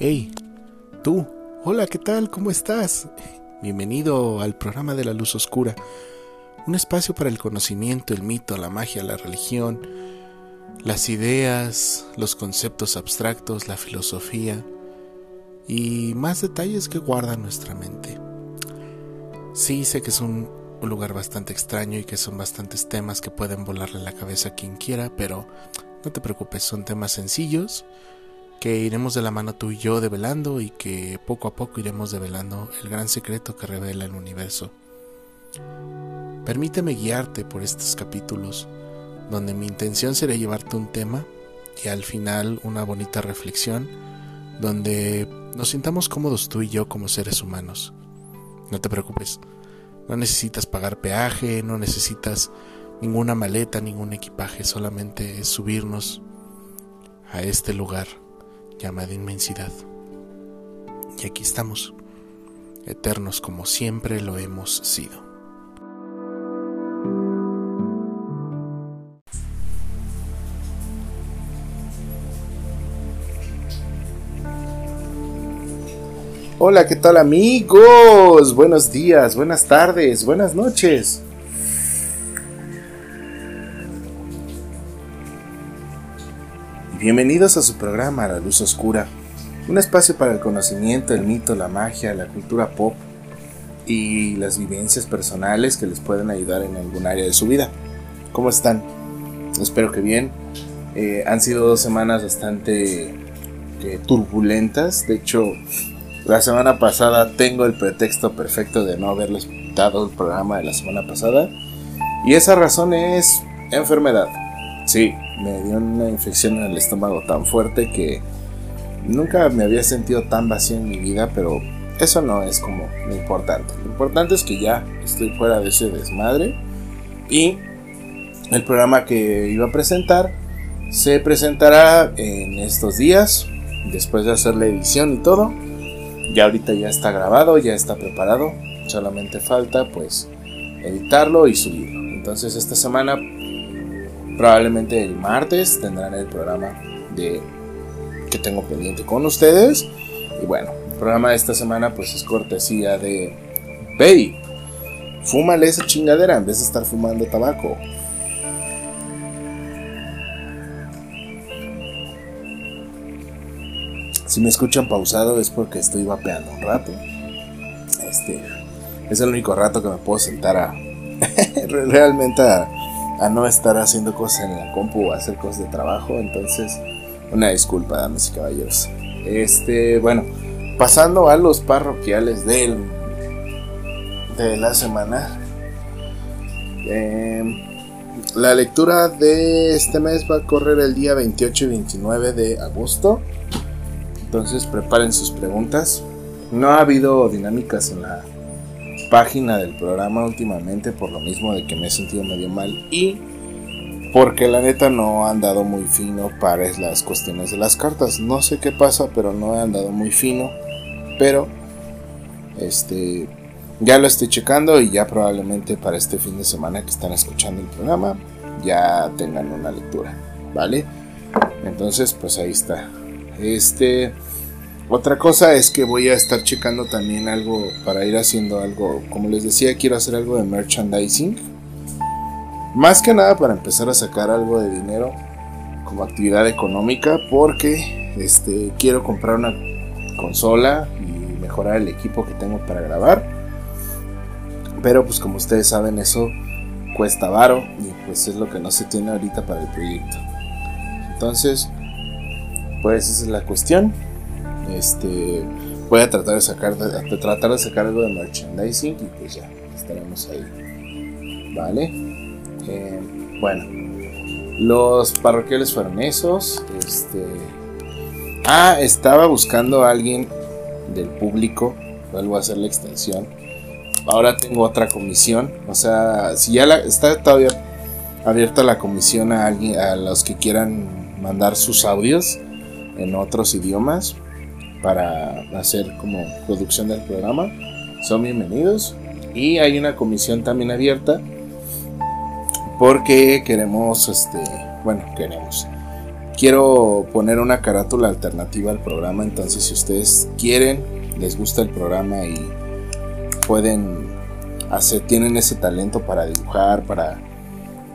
Hey, tú, hola, ¿qué tal? ¿Cómo estás? Bienvenido al programa de la luz oscura, un espacio para el conocimiento, el mito, la magia, la religión, las ideas, los conceptos abstractos, la filosofía y más detalles que guarda nuestra mente. Sí, sé que es un, lugar bastante extraño y que son bastantes temas que pueden volarle la cabeza a quien quiera, pero no te preocupes, son temas sencillos que iremos de la mano tú y yo develando y que poco a poco iremos develando el gran secreto que revela el universo. Permíteme guiarte por estos capítulos, donde mi intención será llevarte un tema y al final una bonita reflexión, donde nos sintamos cómodos tú y yo como seres humanos. No te preocupes, no necesitas pagar peaje, no necesitas ninguna maleta, ningún equipaje, solamente es subirnos a este lugar llamada inmensidad. Y aquí estamos, eternos como siempre lo hemos sido. Hola, ¿qué tal amigos? Buenos días, buenas tardes, buenas noches. Bienvenidos a su programa La Luz Oscura, un espacio para el conocimiento, el mito, la magia, la cultura pop y las vivencias personales que les pueden ayudar en algún área de su vida. ¿Cómo están? Espero que bien. Eh, han sido dos semanas bastante eh, turbulentas. De hecho, la semana pasada tengo el pretexto perfecto de no haberles dado el programa de la semana pasada. Y esa razón es enfermedad. Sí, me dio una infección en el estómago tan fuerte que nunca me había sentido tan vacío en mi vida, pero eso no es como lo importante. Lo importante es que ya estoy fuera de ese desmadre y el programa que iba a presentar se presentará en estos días, después de hacer la edición y todo. Ya ahorita ya está grabado, ya está preparado, solamente falta pues editarlo y subirlo. Entonces esta semana Probablemente el martes tendrán el programa de que tengo pendiente con ustedes. Y bueno, el programa de esta semana pues es cortesía de Bay. Fúmale esa chingadera en vez de estar fumando tabaco. Si me escuchan pausado es porque estoy vapeando un rato. Este es el único rato que me puedo sentar a realmente a a no estar haciendo cosas en la compu o hacer cosas de trabajo. Entonces, una disculpa, damas y caballeros. Este, bueno, pasando a los parroquiales del, de la semana. Em, la lectura de este mes va a correr el día 28 y 29 de agosto. Entonces preparen sus preguntas. No ha habido dinámicas en la página del programa últimamente por lo mismo de que me he sentido medio mal y porque la neta no han dado muy fino para las cuestiones de las cartas. No sé qué pasa, pero no han dado muy fino. Pero este ya lo estoy checando y ya probablemente para este fin de semana que están escuchando el programa ya tengan una lectura, ¿vale? Entonces, pues ahí está. Este otra cosa es que voy a estar checando también algo para ir haciendo algo. Como les decía, quiero hacer algo de merchandising. Más que nada para empezar a sacar algo de dinero como actividad económica. Porque este, quiero comprar una consola y mejorar el equipo que tengo para grabar. Pero pues como ustedes saben eso cuesta varo y pues es lo que no se tiene ahorita para el proyecto. Entonces, pues esa es la cuestión. Este, voy a tratar de sacar, de, tratar de sacar algo de merchandising y pues ya estaremos ahí. Vale. Eh, bueno, los parroquiales fueron. Este, ah, estaba buscando a alguien del público. Vuelvo a hacer la extensión. Ahora tengo otra comisión. O sea, si ya está todavía abierta la comisión a alguien, a los que quieran mandar sus audios en otros idiomas para hacer como producción del programa, son bienvenidos. Y hay una comisión también abierta porque queremos, este, bueno, queremos. quiero poner una carátula alternativa al programa, entonces si ustedes quieren, les gusta el programa y pueden hacer, tienen ese talento para dibujar, para,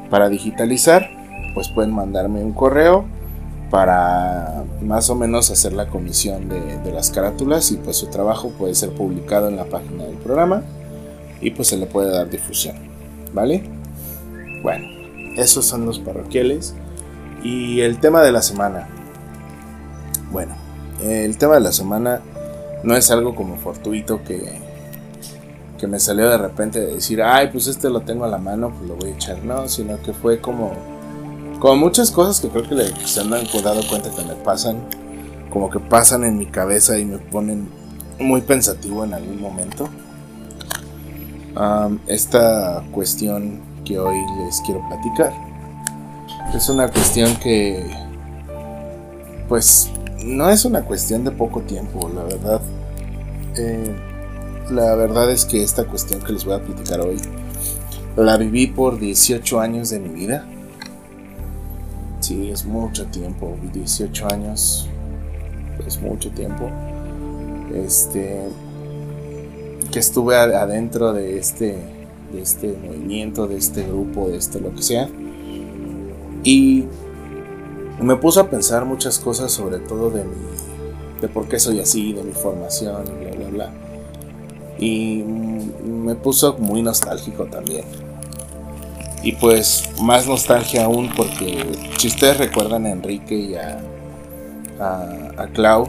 para digitalizar, pues pueden mandarme un correo para más o menos hacer la comisión de, las carátulas y pues su trabajo puede ser publicado en la página del programa y pues se le puede dar difusión, ¿vale? Bueno, esos son los parroquiales. Y el tema de la semana. Bueno, el tema de la semana no es algo como fortuito que, que me salió de repente de decir, ay, pues este lo tengo a la mano, pues lo voy a echar. No, sino que fue como, como muchas cosas que creo que se han dado cuenta que me pasan, como que pasan en mi cabeza y me ponen muy pensativo en algún momento. esta cuestión que hoy les quiero platicar es una cuestión que, pues, no es una cuestión de poco tiempo, la verdad. Eh, la verdad es que esta cuestión que les voy a platicar hoy, la viví por 18 años de mi vida. Sí, es mucho tiempo, 18 años, es mucho tiempo. Este, que estuve adentro de este, de este movimiento, de este grupo, de esto, lo que sea. Y me puso a pensar muchas cosas, sobre todo de mi, de por qué soy así, de mi formación, bla, bla, bla. Y me puso muy nostálgico también. Y pues más nostalgia aún porque si ustedes recuerdan a Enrique y a, a, Clau,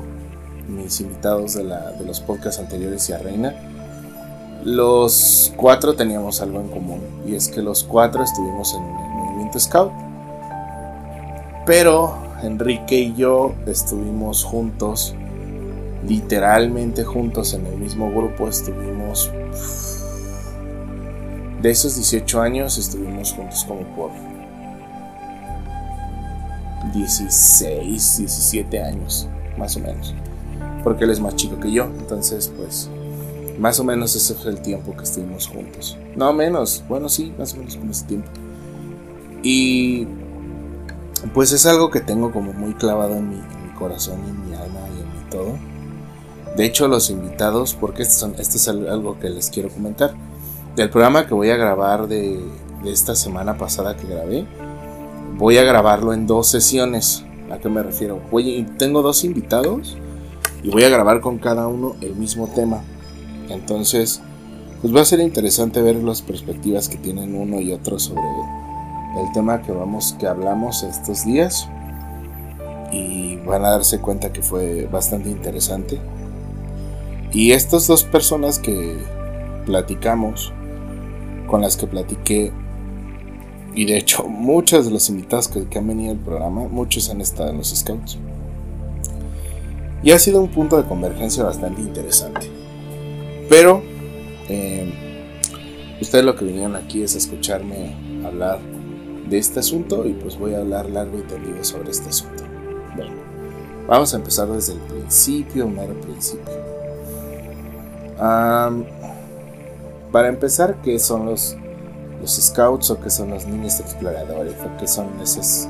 mis invitados de, la, de los podcasts anteriores y a Reina, los cuatro teníamos algo en común. Y es que los cuatro estuvimos en el movimiento Scout. Pero Enrique y yo estuvimos juntos, literalmente juntos en el mismo grupo, estuvimos... De esos 18 años estuvimos juntos como por 16, 17 años, más o menos. Porque él es más chico que yo, entonces pues más o menos ese fue el tiempo que estuvimos juntos. No menos, bueno sí, más o menos como ese tiempo. Y pues es algo que tengo como muy clavado en mi, corazón y en mi alma y en mi todo. De hecho, los invitados, porque esto, es algo que les quiero comentar, del programa que voy a grabar de, esta semana pasada que grabé, voy a grabarlo en dos sesiones. ¿A qué me refiero? Tengo dos invitados y voy a grabar con cada uno el mismo tema. Entonces, pues va a ser interesante ver las perspectivas que tienen uno y otro sobre el tema que vamos que hablamos estos días y van a darse cuenta que fue bastante interesante. Y estas dos personas que platicamos, con las que platiqué, y de hecho muchos de los invitados que, han venido al programa, muchos han estado en los Scouts. Y ha sido un punto de convergencia bastante interesante. Pero eh, ustedes lo que vinieron aquí es escucharme hablar de este asunto y pues voy a hablar largo y tendido sobre este asunto. Bueno, vamos a empezar desde el principio, mero principio. Para empezar, ¿qué son los, los scouts o qué son los niños exploradores o qué son esas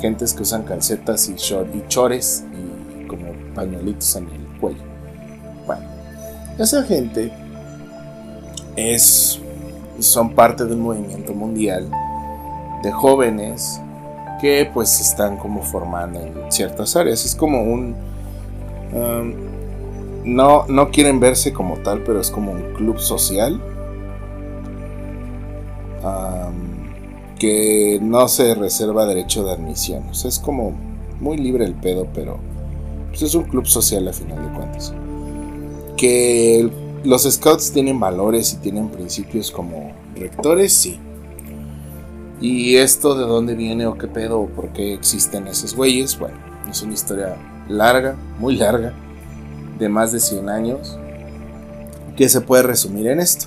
gentes que usan calcetas y, short, y chores y como pañuelitos en el cuello? Bueno, esa gente es son parte de un movimiento mundial de jóvenes que pues están como formando en ciertas áreas. Es como un... Um, no, no quieren verse como tal, pero es como un club social. Que no se reserva derecho de admisión. Es como muy libre el pedo, pero pues, es un club social a final de cuentas. Que los scouts tienen valores y tienen principios como rectores, sí y esto de dónde viene o qué pedo o por qué existen esos güeyes, bueno, es una historia larga, muy larga, de más de 100 años, que se puede resumir en esto.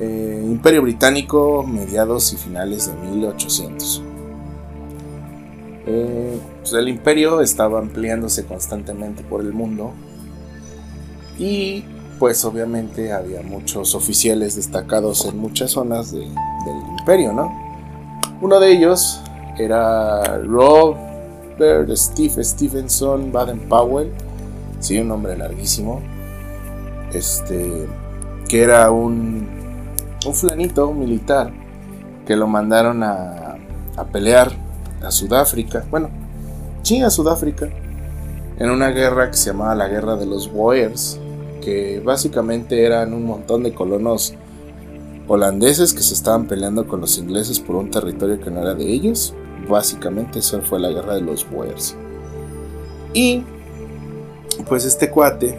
Eh, Imperio Británico, mediados y finales de 1800. Eh, pues el imperio estaba ampliándose constantemente por el mundo y pues obviamente había muchos oficiales destacados en muchas zonas del imperio, ¿no? Uno de ellos, era Robert Steve Stevenson Baden Powell, sí, un nombre larguísimo, este, que era un, un flanito militar que lo mandaron a, a pelear a Sudáfrica, bueno, sí, a Sudáfrica, en una guerra que se llamaba la Guerra de los Boers, que básicamente eran un montón de colonos holandeses que se estaban peleando con los ingleses por un territorio que no era de ellos. Básicamente esa fue la guerra de los Boers. Y pues este cuate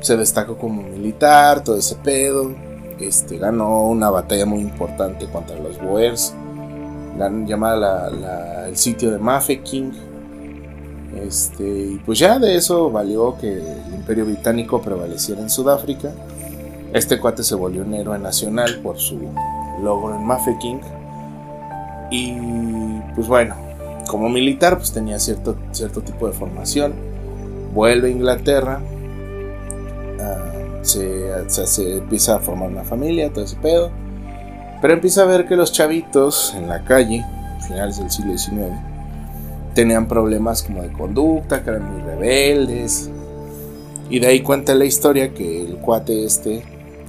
se destacó como militar, todo ese pedo. Este, ganó una batalla muy importante contra los Boers, llamada el sitio de Mafeking. Este, y pues ya de eso valió que el imperio británico prevaleciera en Sudáfrica este cuate se volvió un héroe nacional por su logro en Mafeking. Y pues bueno, como militar pues tenía cierto, cierto tipo de formación. Vuelve a Inglaterra. Ah, se, empieza a formar una familia, todo ese pedo. Pero empieza a ver que los chavitos en la calle, finales del siglo XIX, tenían problemas como de conducta, que eran muy rebeldes. Y de ahí cuenta la historia que el cuate este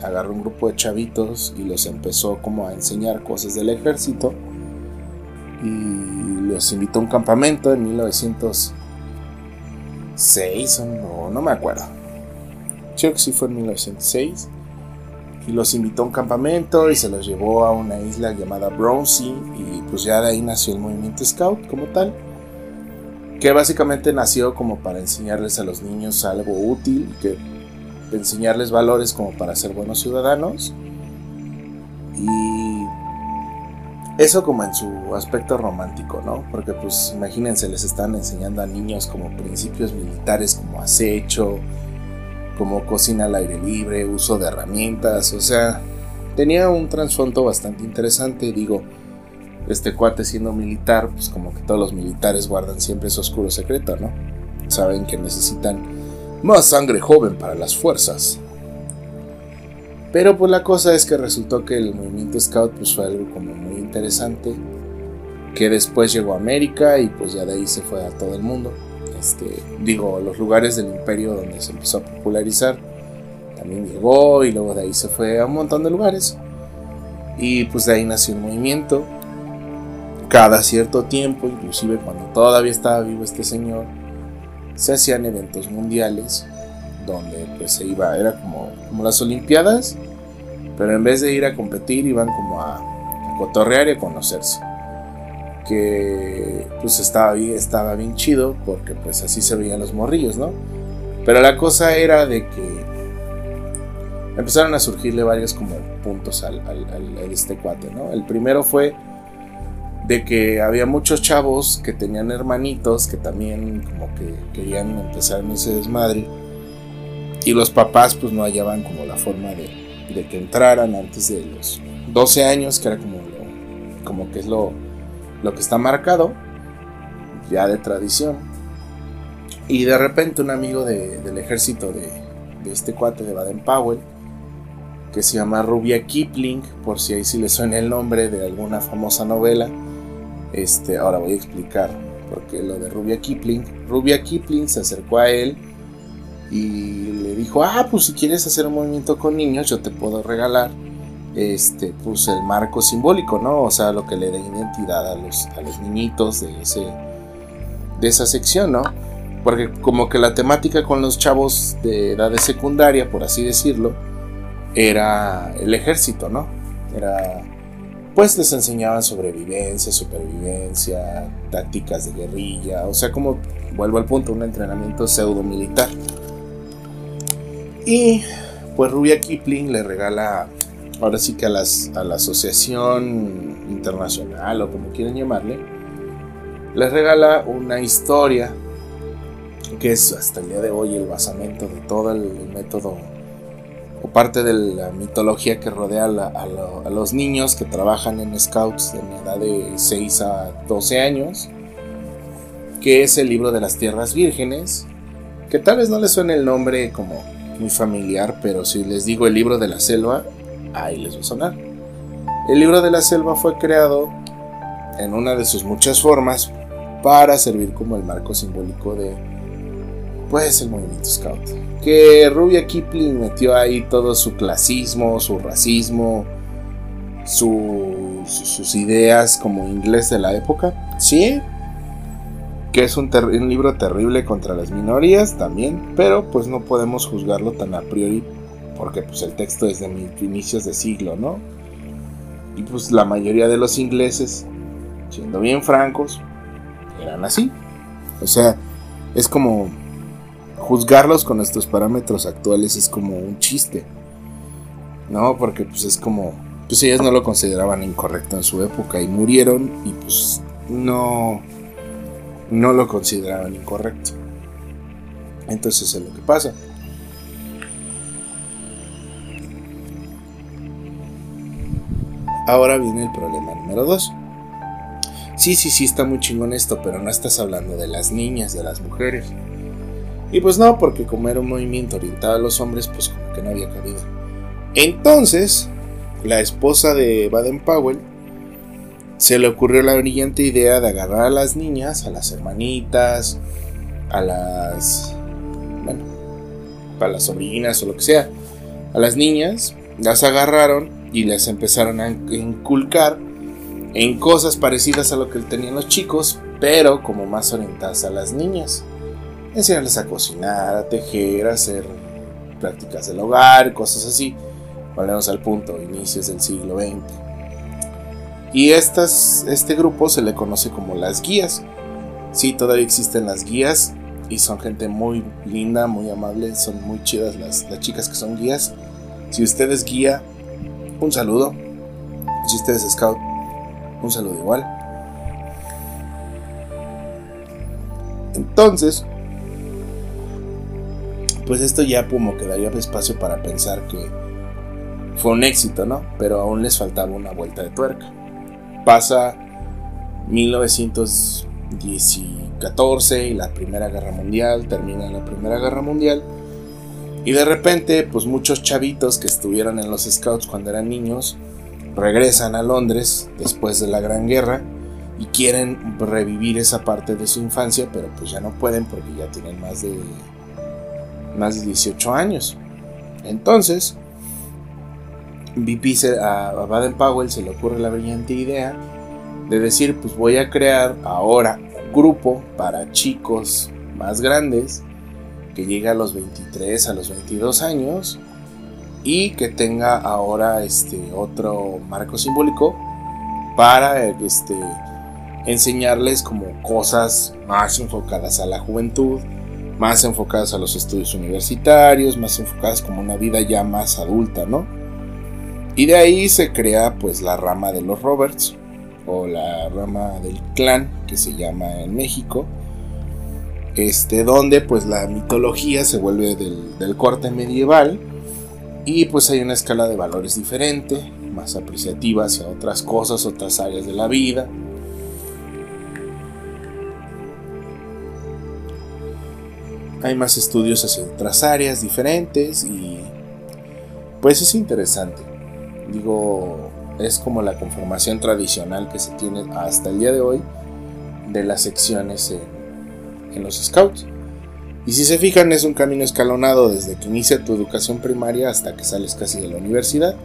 agarró un grupo de chavitos y los empezó como a enseñar cosas del ejército y los invitó a un campamento en 1906 o no, me acuerdo. Creo que sí fue en 1906 y los invitó a un campamento y se los llevó a una isla llamada Brownsea y pues ya de ahí nació el movimiento Scout como tal que básicamente nació como para enseñarles a los niños algo útil que enseñarles valores como para ser buenos ciudadanos. Y eso como en su aspecto romántico, ¿no? Porque pues imagínense, les están enseñando a niños como principios militares como acecho, como cocina al aire libre, uso de herramientas, o sea, tenía un trasfondo bastante interesante, digo, este cuate siendo militar, pues como que todos los militares guardan siempre ese oscuro secreto, ¿no? Saben que necesitan más sangre joven para las fuerzas. Pero pues la cosa es que resultó que el movimiento Scout pues fue algo como muy interesante, que después llegó a América y pues ya de ahí se fue a todo el mundo. Este, digo, los lugares del imperio donde se empezó a popularizar, también llegó y luego de ahí se fue a un montón de lugares. Y pues de ahí nació un movimiento. Cada cierto tiempo, inclusive cuando todavía estaba vivo este señor, se hacían eventos mundiales donde pues se iba, era como, como las Olimpiadas, pero en vez de ir a competir iban como a, cotorrear y a conocerse. Que pues estaba bien, estaba bien chido porque pues así se veían los morrillos, ¿no? Pero la cosa era de que empezaron a surgirle varios como puntos al, este cuate, ¿no? El primero fue de que había muchos chavos que tenían hermanitos que también como que querían empezar en ese desmadre y los papás pues no hallaban como la forma de, que entraran antes de los 12 años que era como como que es lo, lo que está marcado ya de tradición y de repente un amigo del ejército de, de este cuate de Baden Powell que se llama Rubia Kipling, por si ahí sí le suena el nombre de alguna famosa novela, este, ahora voy a explicar porque lo de Rubia Kipling. Rubia Kipling se acercó a él y le dijo, ah, pues si quieres hacer un movimiento con niños, yo te puedo regalar este, pues el marco simbólico, ¿no? O sea, lo que le dé identidad a los, a los niñitos de, ese, de esa sección, ¿no? Porque como que la temática con los chavos de edad de secundaria, por así decirlo, era el ejército, ¿no? Era pues les enseñaban sobrevivencia, supervivencia, tácticas de guerrilla, o sea, como vuelvo al punto, un entrenamiento pseudo militar. Y pues Rubia Kipling le regala, ahora sí que a, a la Asociación Internacional o como quieran llamarle, les regala una historia que es hasta el día de hoy el basamento de todo el método parte de la mitología que rodea a, los niños que trabajan en Scouts en edad de 6 a 12 años, que es el libro de las tierras vírgenes, que tal vez no les suene el nombre como muy familiar, pero si les digo el libro de la selva, ahí les va a sonar. El libro de la selva fue creado en una de sus muchas formas para servir como el marco simbólico de pues el movimiento scout. Que Rubia Kipling metió ahí todo su clasismo, su racismo, sus ideas como inglés de la época. Sí, que es un, un, libro terrible contra las minorías también, pero pues no podemos juzgarlo tan a priori porque pues el texto es de inicios de siglo, ¿no? Y pues la mayoría de los ingleses, siendo bien francos, eran así. O sea, es como juzgarlos con nuestros parámetros actuales es como un chiste. ¿No? Porque pues es como pues ellos no lo consideraban incorrecto en su época y murieron y pues no no lo consideraban incorrecto. Entonces es lo que pasa. Ahora viene el problema número 2. Sí, sí, sí, está muy chingón esto, pero no estás hablando de las niñas, de las mujeres. Y pues no, porque como era un movimiento orientado a los hombres, pues como que no había cabido. Entonces, la esposa de Baden Powell se le ocurrió la brillante idea de agarrar a las niñas, a las hermanitas, a las. bueno, para las sobrinas o lo que sea. A las niñas, las agarraron y les empezaron a inculcar en cosas parecidas a lo que tenían los chicos, pero como más orientadas a las niñas. Enseñarles a cocinar, a tejer, a hacer prácticas del hogar, cosas así. Volvemos al punto, inicios del siglo XX. Y estas, este grupo se le conoce como las guías. Sí, todavía existen las guías y son gente muy linda, muy amable, son muy chidas las, las chicas que son guías. Si usted es guía, un saludo. Si usted es scout, un saludo igual. Entonces, pues esto ya como quedaría espacio para pensar que fue un éxito, ¿no? Pero aún les faltaba una vuelta de tuerca. Pasa 1914 y la Primera Guerra Mundial, termina la Primera Guerra Mundial. Y de repente, pues muchos chavitos que estuvieron en los scouts cuando eran niños, regresan a Londres después de la Gran Guerra y quieren revivir esa parte de su infancia, pero pues ya no pueden porque ya tienen más de más de 18 años. Entonces, VP a Baden Powell se le ocurre la brillante idea de decir, pues voy a crear ahora un grupo para chicos más grandes que llegue a los 23, a los 22 años y que tenga ahora este otro marco simbólico para este enseñarles como cosas más enfocadas a la juventud, más enfocadas a los estudios universitarios, más enfocadas como una vida ya más adulta, ¿no? Y de ahí se crea pues la rama de los Roberts o la rama del clan que se llama en México, este donde pues la mitología se vuelve del, del corte medieval y pues hay una escala de valores diferente, más apreciativa hacia otras cosas, otras áreas de la vida. Hay más estudios hacia otras áreas diferentes y pues es interesante. Digo, es como la conformación tradicional que se tiene hasta el día de hoy de las secciones en, en los scouts. Y si se fijan, es un camino escalonado desde que inicia tu educación primaria hasta que sales casi de la universidad.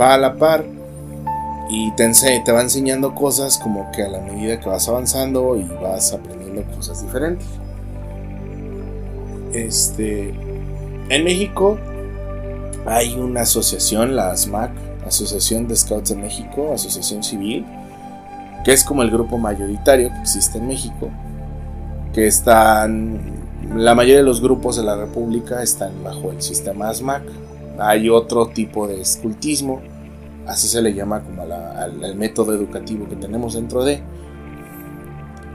Va a la par y te, te va enseñando cosas como que a la medida que vas avanzando y vas aprendiendo cosas diferentes. Este, en México hay una asociación, la ASMAC, Asociación de Scouts de México, Asociación Civil, que es como el grupo mayoritario que existe en México, que están la mayoría de los grupos de la República están bajo el sistema ASMAC. Hay otro tipo de escultismo, así se le llama como al, método educativo que tenemos dentro de,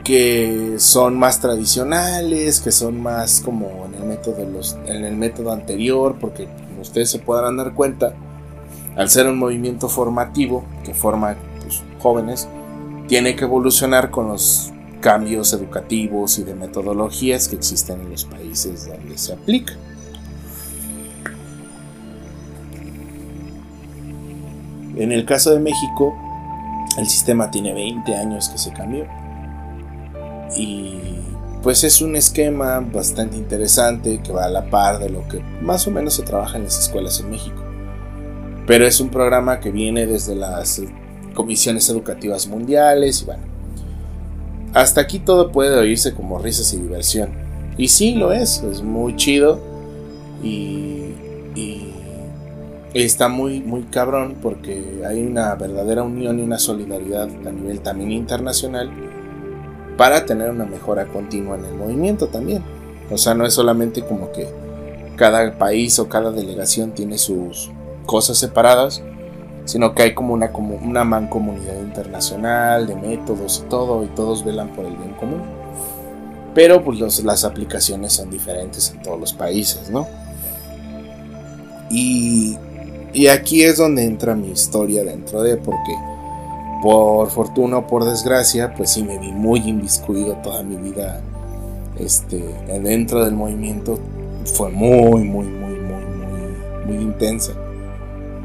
que son más tradicionales, que son más como en el método, los, en el método anterior, porque como ustedes se podrán dar cuenta, al ser un movimiento formativo que forma pues, jóvenes, tiene que evolucionar con los cambios educativos y de metodologías que existen en los países donde se aplica. En el caso de México, El sistema tiene 20 años que se cambió. Y pues es un esquema bastante interesante que va a la par de lo que más o menos se trabaja en las escuelas en México. Pero es un programa que viene desde las comisiones educativas mundiales y bueno. Hasta aquí todo puede oírse como risas y diversión. Y sí, lo es, es muy chido. Y, y está muy, muy cabrón porque hay una verdadera unión y una solidaridad a nivel también internacional para tener una mejora continua en el movimiento también. O sea, no es solamente como que cada país o cada delegación tiene sus cosas separadas, sino que hay como una, como una mancomunidad internacional de métodos y todo, y todos velan por el bien común. Pero pues las aplicaciones son diferentes en todos los países, ¿no? Y, y aquí es donde entra mi historia dentro de, porque por fortuna o por desgracia, pues sí me vi muy inviscuido toda mi vida este, dentro del movimiento. Fue muy, muy, muy, muy, muy, muy intensa.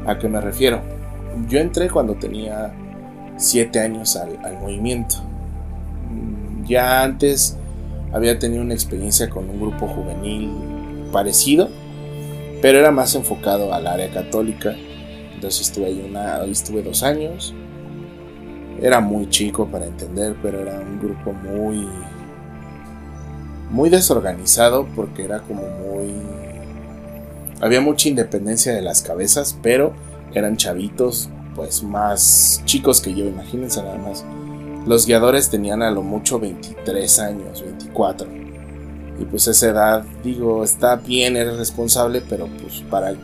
¿A qué me refiero? Yo entré cuando tenía 7 años al, al movimiento. Ya antes había tenido una experiencia con un grupo juvenil parecido, pero era más enfocado al área católica. Entonces estuve ahí una, estuve dos años era muy chico para entender, pero era un grupo muy muy desorganizado porque era como muy había mucha independencia de las cabezas, pero eran chavitos pues más chicos que yo, imagínense nada más. Los guiadores tenían a lo mucho 23 años, 24. Y pues esa edad, digo, está bien, eres responsable, pero pues para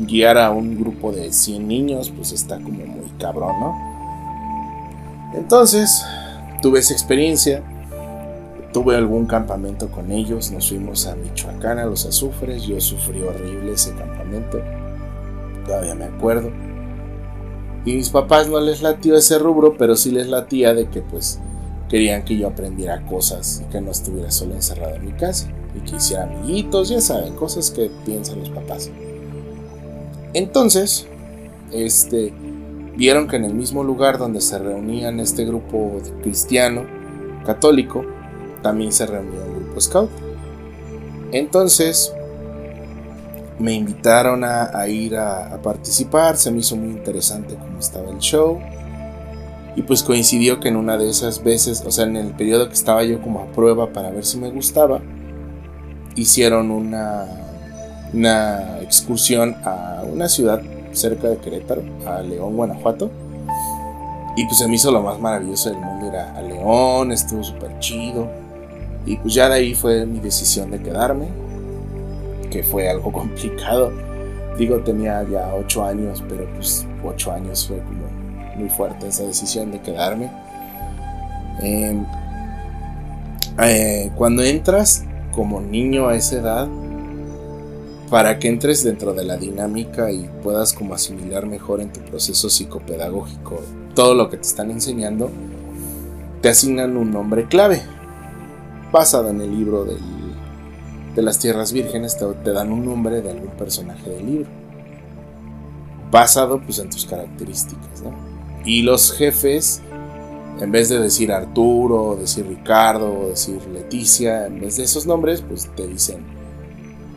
guiar a un grupo de 100 niños, pues está como muy cabrón, ¿no? Entonces, tuve esa experiencia, tuve algún campamento con ellos, nos fuimos a Michoacán, a los azufres, yo sufrí horrible ese campamento, todavía me acuerdo. Y mis papás no les latió ese rubro, pero sí les latía de que pues querían que yo aprendiera cosas y que no estuviera solo encerrado en mi casa y que hiciera amiguitos, ya saben, cosas que piensan los papás. Entonces, este, vieron que en el mismo lugar donde se reunían este grupo cristiano católico, también se reunía un grupo scout. Entonces me invitaron a, ir a, participar, se me hizo muy interesante cómo estaba el show. Y pues coincidió que en una de esas veces, o sea, en el periodo que estaba yo como a prueba para ver si me gustaba, hicieron una, una excursión a una ciudad cerca de Querétaro, a León, Guanajuato. Y pues se me hizo lo más maravilloso del mundo ir a, León, estuvo súper chido. Y pues ya de ahí fue mi decisión de quedarme, que fue algo complicado. Digo, tenía ya 8 años, pero pues 8 años fue como muy fuerte esa decisión de quedarme. Em, eh, cuando entras como niño a esa edad, para que entres dentro de la dinámica y puedas como asimilar mejor en tu proceso psicopedagógico todo lo que te están enseñando, te asignan un nombre clave. Basado en el libro de las tierras vírgenes, te, dan un nombre de algún personaje del libro. Basado pues en tus características. Y los jefes, en vez de decir Arturo, decir Ricardo, decir Leticia, en vez de esos nombres, pues te dicen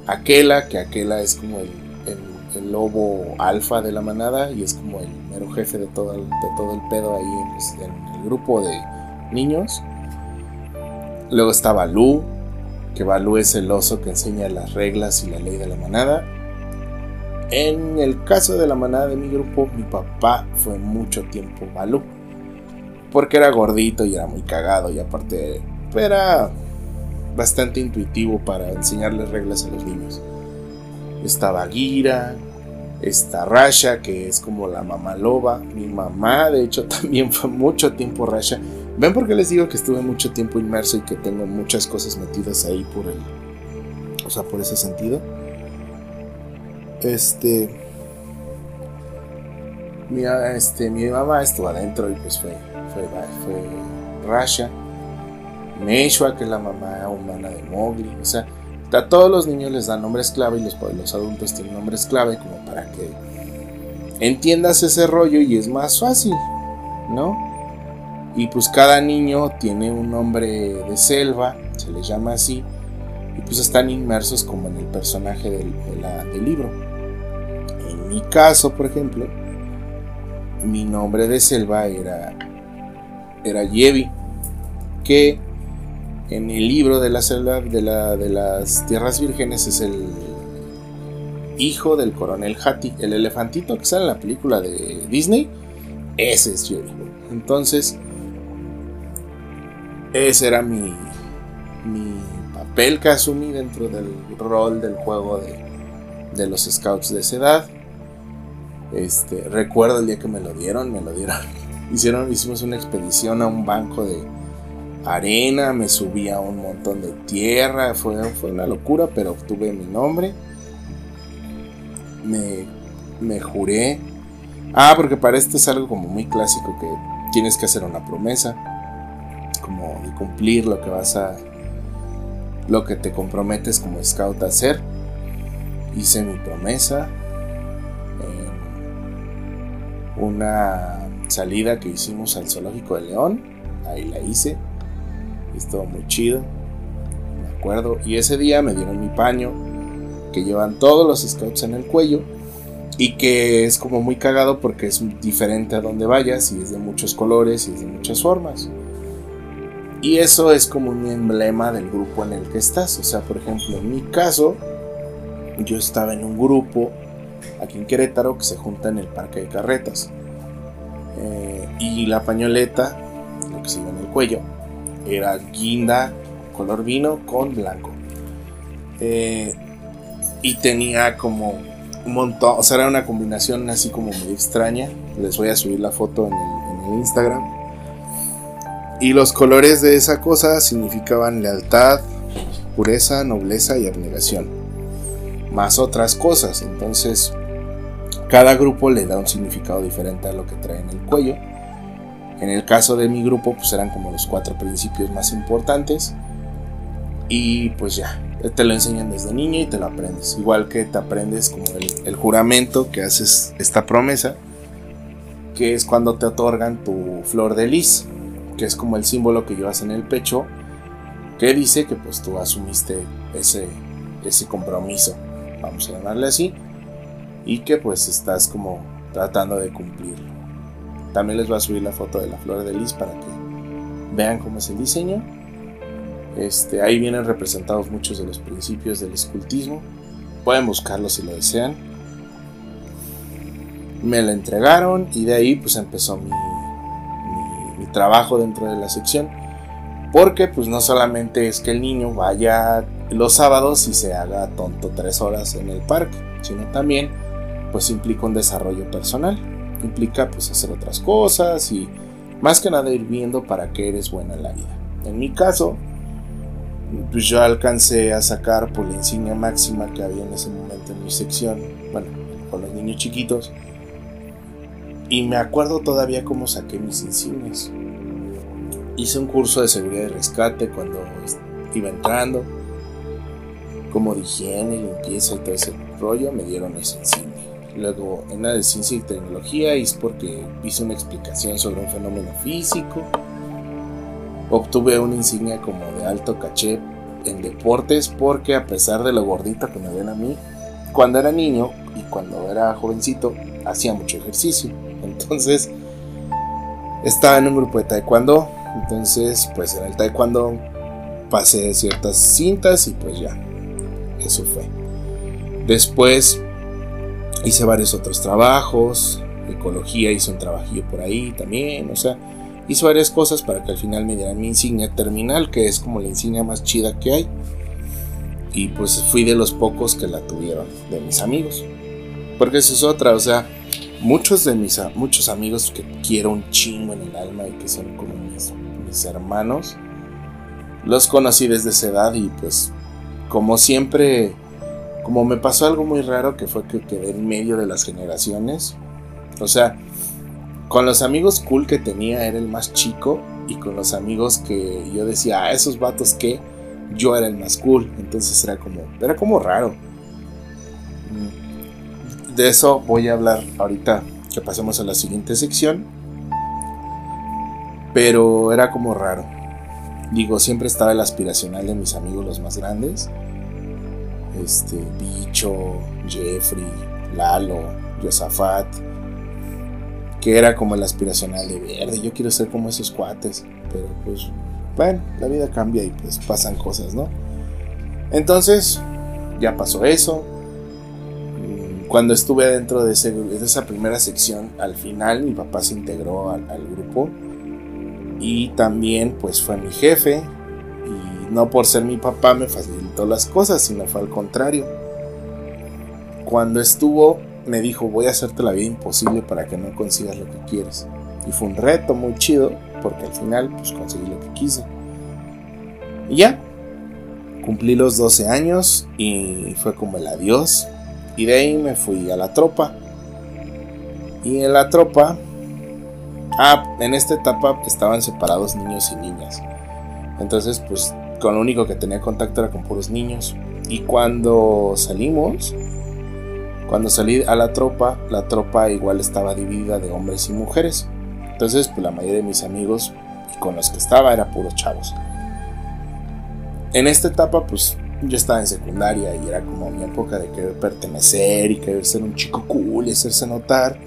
Aquela, que Aquela es como el, lobo alfa de la manada y es como el mero jefe de todo el, de todo el pedo ahí en, el grupo de niños. Luego está Balú, que Balú es el oso que enseña las reglas y la ley de la manada. En el caso de la manada de mi grupo, mi papá fue mucho tiempo Balú. Porque era gordito y era muy cagado y aparte era bastante intuitivo para enseñarles reglas a los niños. Está Bagheera, está Rasha, que es como la mamá loba. Mi mamá, de hecho, también fue mucho tiempo Rasha. ¿Ven por qué les digo que estuve mucho tiempo inmerso y que tengo muchas cosas metidas ahí por el. O sea, por ese sentido? Este. Mi, este, mi mamá estuvo adentro y pues fue, fue, fue Rasha. Meshua, que es la mamá humana de Mowgli. O sea, a todos los niños les dan nombres clave y los, los adultos tienen nombres clave como para que entiendas ese rollo y es más fácil, ¿no? Y pues cada niño tiene un nombre de selva, se les llama así, y pues están inmersos como en el personaje del, del libro. En mi caso, por ejemplo, mi nombre de selva era, era Yevi, que en el libro de la selva de, la, de las tierras vírgenes es el hijo del coronel Hattie, el elefantito que sale en la película de Disney, ese es Yevi. Entonces, ese era mi, mi papel que asumí dentro del rol del juego de, de los scouts de esa edad. Este, recuerdo el día que me lo dieron, me lo dieron. Hicieron, hicimos una expedición a un banco de arena, me subí a un montón de tierra, fue, fue una locura, pero obtuve mi nombre. Me, me juré. Ah, porque para esto es algo como muy clásico que tienes que hacer una promesa, cumplir lo que vas a, lo que te comprometes como scout a hacer. Hice mi promesa, una salida que hicimos al zoológico de León. Ahí la hice. Estuvo muy chido. Me acuerdo. Y ese día me dieron mi paño que llevan todos los scouts en el cuello. Y que es como muy cagado porque es diferente a donde vayas y es de muchos colores y es de muchas formas. Y eso es como un emblema del grupo en el que estás. O sea, por ejemplo, en mi caso, yo estaba en un grupo aquí en Querétaro que se junta en el parque de carretas. Eh, y la pañoleta, lo que se iba en el cuello, era guinda color vino con blanco. Eh, y tenía como un montón, o sea, era una combinación así como muy extraña. Les voy a subir la foto en el, Instagram. Y los colores de esa cosa significaban lealtad, pureza, nobleza y abnegación. Más otras cosas. Entonces, cada grupo le da un significado diferente a lo que trae en el cuello. En el caso de mi grupo, pues eran como los cuatro principios más importantes. Y pues ya, te lo enseñan desde niño y te lo aprendes. Igual que te aprendes como el, juramento que haces esta promesa, que es cuando te otorgan tu flor de lis, que es como el símbolo que llevas en el pecho, que dice que pues tú asumiste ese, ese compromiso, vamos a llamarle así y que pues estás como tratando de cumplirlo. También les voy a subir la foto de la flor de lis para que vean cómo es el diseño. Este, ahí vienen representados muchos de los principios del escultismo. Pueden buscarlo si lo desean. Me la entregaron y de ahí pues empezó mi, trabajo dentro de la sección. Porque pues no solamente es que el niño vaya los sábados y se haga tonto tres horas en el parque, sino también pues implica un desarrollo personal, implica pues hacer otras cosas y más que nada ir viendo para qué eres buena en la vida. En mi caso, pues yo alcancé a sacar por la insignia máxima que había en ese momento en mi sección, bueno, con los niños chiquitos, y me acuerdo todavía cómo saqué mis insignias. Hice un curso de seguridad y rescate cuando iba entrando, como de higiene, limpieza y todo ese rollo, me dieron esa insignia. Luego en la de ciencia y tecnología es porque hice una explicación sobre un fenómeno físico. Obtuve una insignia como de alto caché en deportes porque a pesar de lo gordito que me ven a mí, cuando era niño y cuando era jovencito hacía mucho ejercicio. Entonces estaba en un grupo de taekwondo. Entonces pues en el taekwondo pasé ciertas cintas y pues ya. Eso fue. Después hice varios otros trabajos, ecología hice un trabajillo por ahí también, o sea, hice varias cosas para que al final me dieran mi insignia terminal, que es como la insignia más chida que hay. Y pues fui de los pocos que la tuvieron, de mis amigos. Porque eso es otra, o sea, muchos de mis muchos amigos que quiero un chingo en el alma y que son como mis, mis hermanos, los conocí desde esa edad y pues como siempre como me pasó algo muy raro que fue que quedé en medio de las generaciones. O sea, con los amigos cool que tenía era el más chico y con los amigos que yo decía, ah, esos vatos que yo era el más cool. Entonces era como, era como raro. De eso voy a hablar ahorita que pasemos a la siguiente sección. Pero era como raro. Digo, siempre estaba el aspiracional de mis amigos los más grandes. Este, Bicho, Jeffrey, Lalo, Josafat. Que era como el aspiracional de verde. Yo quiero ser como esos cuates. Pero pues, bueno, la vida cambia y pues pasan cosas, ¿no? Entonces, ya pasó eso. Cuando estuve dentro de, esa primera sección, al final mi papá se integró al, al grupo y también pues fue mi jefe y no por ser mi papá me facilitó las cosas, sino fue al contrario. Cuando estuvo me dijo voy a hacerte la vida imposible para que no consigas lo que quieres. Y fue un reto muy chido porque al final pues conseguí lo que quise. Y ya, cumplí los 12 años y fue como el adiós. Y de ahí me fui a la tropa. Y en la tropa Ah, en esta etapa estaban separados niños y niñas. Entonces, pues con lo único que tenía contacto era con puros niños. Y cuando salimos, cuando salí a la tropa, la tropa igual estaba dividida de hombres y mujeres. Entonces, pues la mayoría de mis amigos con los que estaba era puros chavos. En esta etapa, pues yo estaba en secundaria y era como mi época de querer pertenecer y querer ser un chico cool y hacerse notar.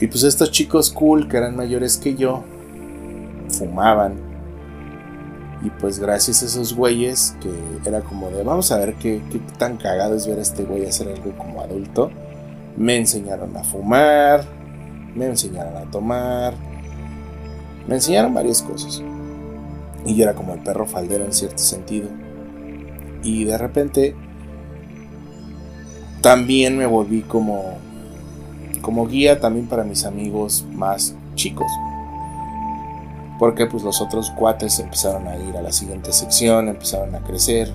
Y pues estos chicos cool que eran mayores que yo fumaban. Y pues gracias a esos güeyes que era como de vamos a ver qué, tan cagado es ver a este güey hacer algo como adulto. Me enseñaron a fumar, me enseñaron a tomar, me enseñaron varias cosas. Y yo era como el perro faldero en cierto sentido. Y de repente también me volví como como guía también para mis amigos más chicos. Porque pues los otros cuates empezaron a ir a la siguiente sección, empezaron a crecer.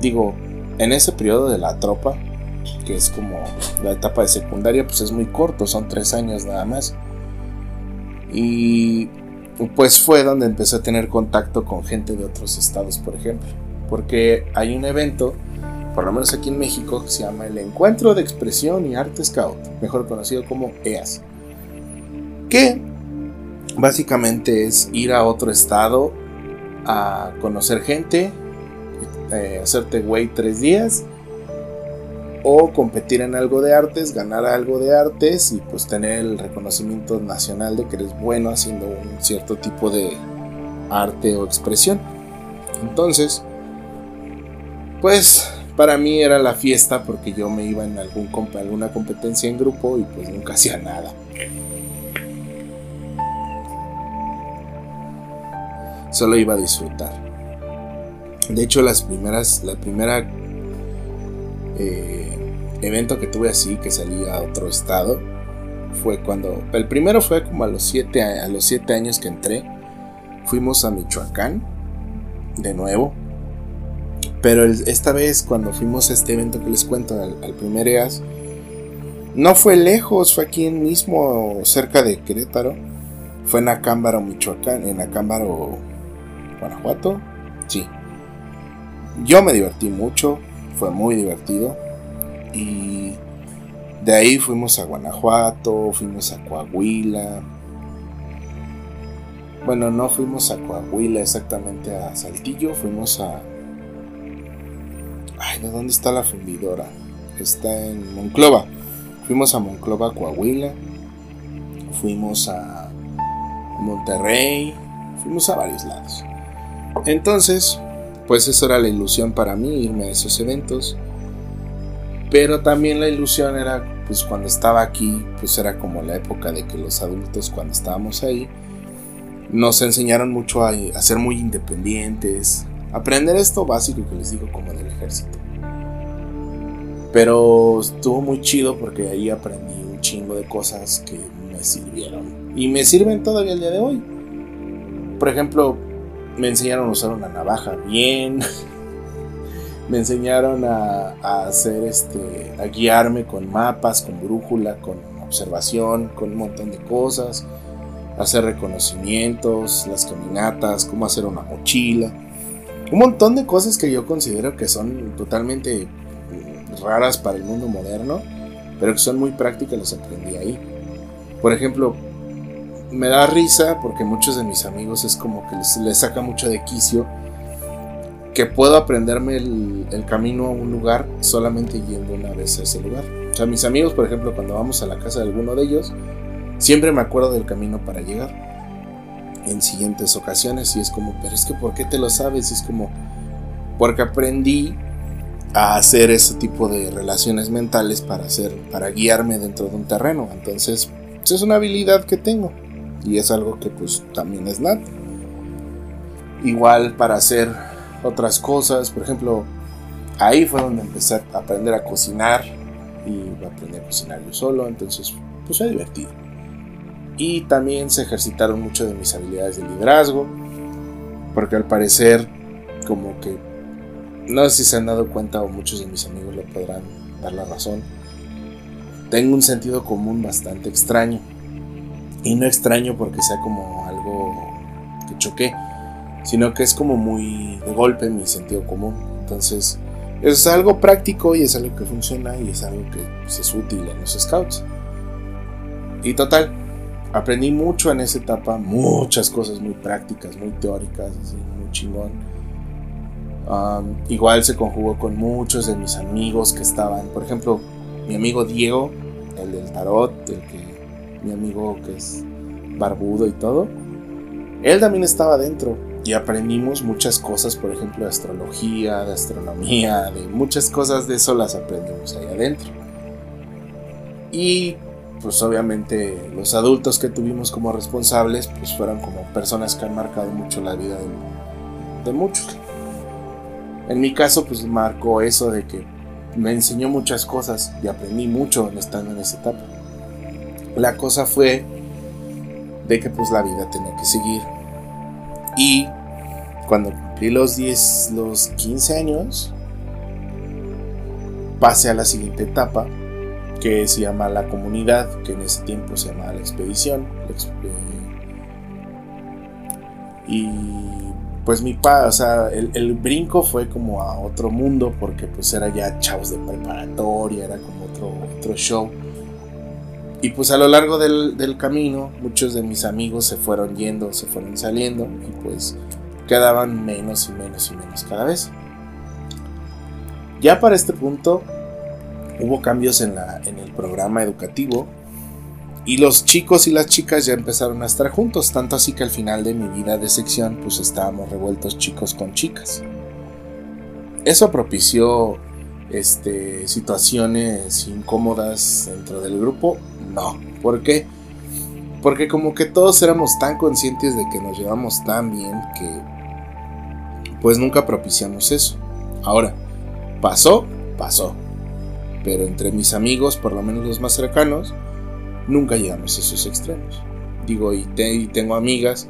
Digo, en ese periodo de la tropa, que es como la etapa de secundaria, pues es muy corto, son tres años nada más. Y pues fue donde empecé a tener contacto con gente de otros estados, por ejemplo. Porque hay un evento por lo menos aquí en México, que se llama el Encuentro de Expresión y Arte Scout, mejor conocido como EAS. Que básicamente es ir a otro estado a conocer gente, eh, hacerte güey tres días o competir en algo de artes, ganar algo de artes y pues tener el reconocimiento nacional de que eres bueno haciendo un cierto tipo de arte o expresión. Entonces, pues para mí era la fiesta porque yo me iba en algún, alguna competencia en grupo y pues nunca hacía nada. Solo iba a disfrutar. De hecho, las primeras, la primera eh, evento que tuve así, que salí a otro estado, fue cuando, el primero fue como a los siete a los siete años que entré. Fuimos a Michoacán, de nuevo, pero esta vez cuando fuimos a este evento que les cuento, al, primer EAS, no fue lejos, fue aquí mismo, cerca de Querétaro. Fue en Acámbaro, Michoacán, en Acámbaro, Guanajuato. Sí. Yo me divertí mucho, fue muy divertido. Y de ahí fuimos a Guanajuato, fuimos a Coahuila. Bueno, no fuimos a Coahuila exactamente a Saltillo, fuimos a Ay, ¿de dónde está la fundidora? Está en Monclova. Fuimos a Monclova, Coahuila. Fuimos a Monterrey. Fuimos a varios lados. Entonces, pues eso era la ilusión para mí, irme a esos eventos. Pero también la ilusión era, pues cuando estaba aquí, pues era como la época de que los adultos, cuando estábamos ahí, nos enseñaron mucho a, a ser muy independientes, aprender esto básico que les digo como del ejército. Pero estuvo muy chido porque ahí aprendí un chingo de cosas que me sirvieron. Y me sirven todavía el día de hoy. Por ejemplo, me enseñaron a usar una navaja bien. me enseñaron a, hacer este. a guiarme con mapas, con brújula, con observación, con un montón de cosas. Hacer reconocimientos, las caminatas, cómo hacer una mochila un montón de cosas que yo considero que son totalmente raras para el mundo moderno, pero que son muy prácticas, las aprendí ahí. Por ejemplo, me da risa porque muchos de mis amigos es como que les, saca mucho de quicio que puedo aprenderme el, el, camino a un lugar solamente yendo una vez a ese lugar. O sea, mis amigos, por ejemplo, cuando vamos a la casa de alguno de ellos, siempre me acuerdo del camino para llegar en siguientes ocasiones y es como, pero es que ¿por qué te lo sabes? Y es como, porque aprendí a hacer ese tipo de relaciones mentales para hacer, para guiarme dentro de un terreno. Entonces, pues, es una habilidad que tengo y es algo que pues también es nato. Igual para hacer otras cosas, por ejemplo, ahí fue donde empecé a aprender a cocinar y aprendí a cocinar yo solo, entonces pues fue divertido. Y también se ejercitaron mucho de mis habilidades de liderazgo, porque al parecer como que no sé si se han dado cuenta o muchos de mis amigos le podrán dar la razón. Tengo un sentido común bastante extraño. Y no extraño porque sea como algo que choque, sino que es como muy de golpe mi sentido común. Entonces, es algo práctico y es algo que funciona y es algo que pues, es útil en los scouts. Y total, aprendí mucho en esa etapa, muchas cosas muy prácticas, muy teóricas, muy chingón igual se conjugó con muchos de mis amigos que estaban, por ejemplo, mi amigo Diego, el del tarot, el que, mi amigo que es barbudo y todo, él también estaba dentro y aprendimos muchas cosas, por ejemplo, de astrología, de astronomía, de muchas cosas de eso las aprendimos ahí adentro. Y pues obviamente los adultos que tuvimos como responsables pues fueron como personas que han marcado mucho la vida de muchos. En mi caso, pues marcó eso de que me enseñó muchas cosas y aprendí mucho estando en esa etapa. La cosa fue de que pues la vida tenía que seguir. Y cuando cumplí los 10, los 15 años, pasé a la siguiente etapa, que se llama la comunidad, que en ese tiempo se llamaba la expedición. y pues mi pa, o sea, el, brinco fue como a otro mundo porque pues era ya chavos de preparatoria, era como otro, otro show. Y pues a lo largo del, del, camino muchos de mis amigos se fueron yendo, se fueron saliendo y pues quedaban menos y menos y menos cada vez. Ya para este punto hubo cambios en, la, en el programa educativo y los chicos y las chicas ya empezaron a estar juntos, tanto así que al final de mi vida de sección pues estábamos revueltos chicos con chicas. Eso propició este, situaciones incómodas dentro del grupo? No. ¿Por qué? Porque como que todos éramos tan conscientes de que nos llevamos tan bien que pues nunca propiciamos eso. Ahora, pasó, pasó. Pero entre mis amigos, por lo menos los más cercanos, nunca llegamos a esos extremos. Digo, y, tengo amigas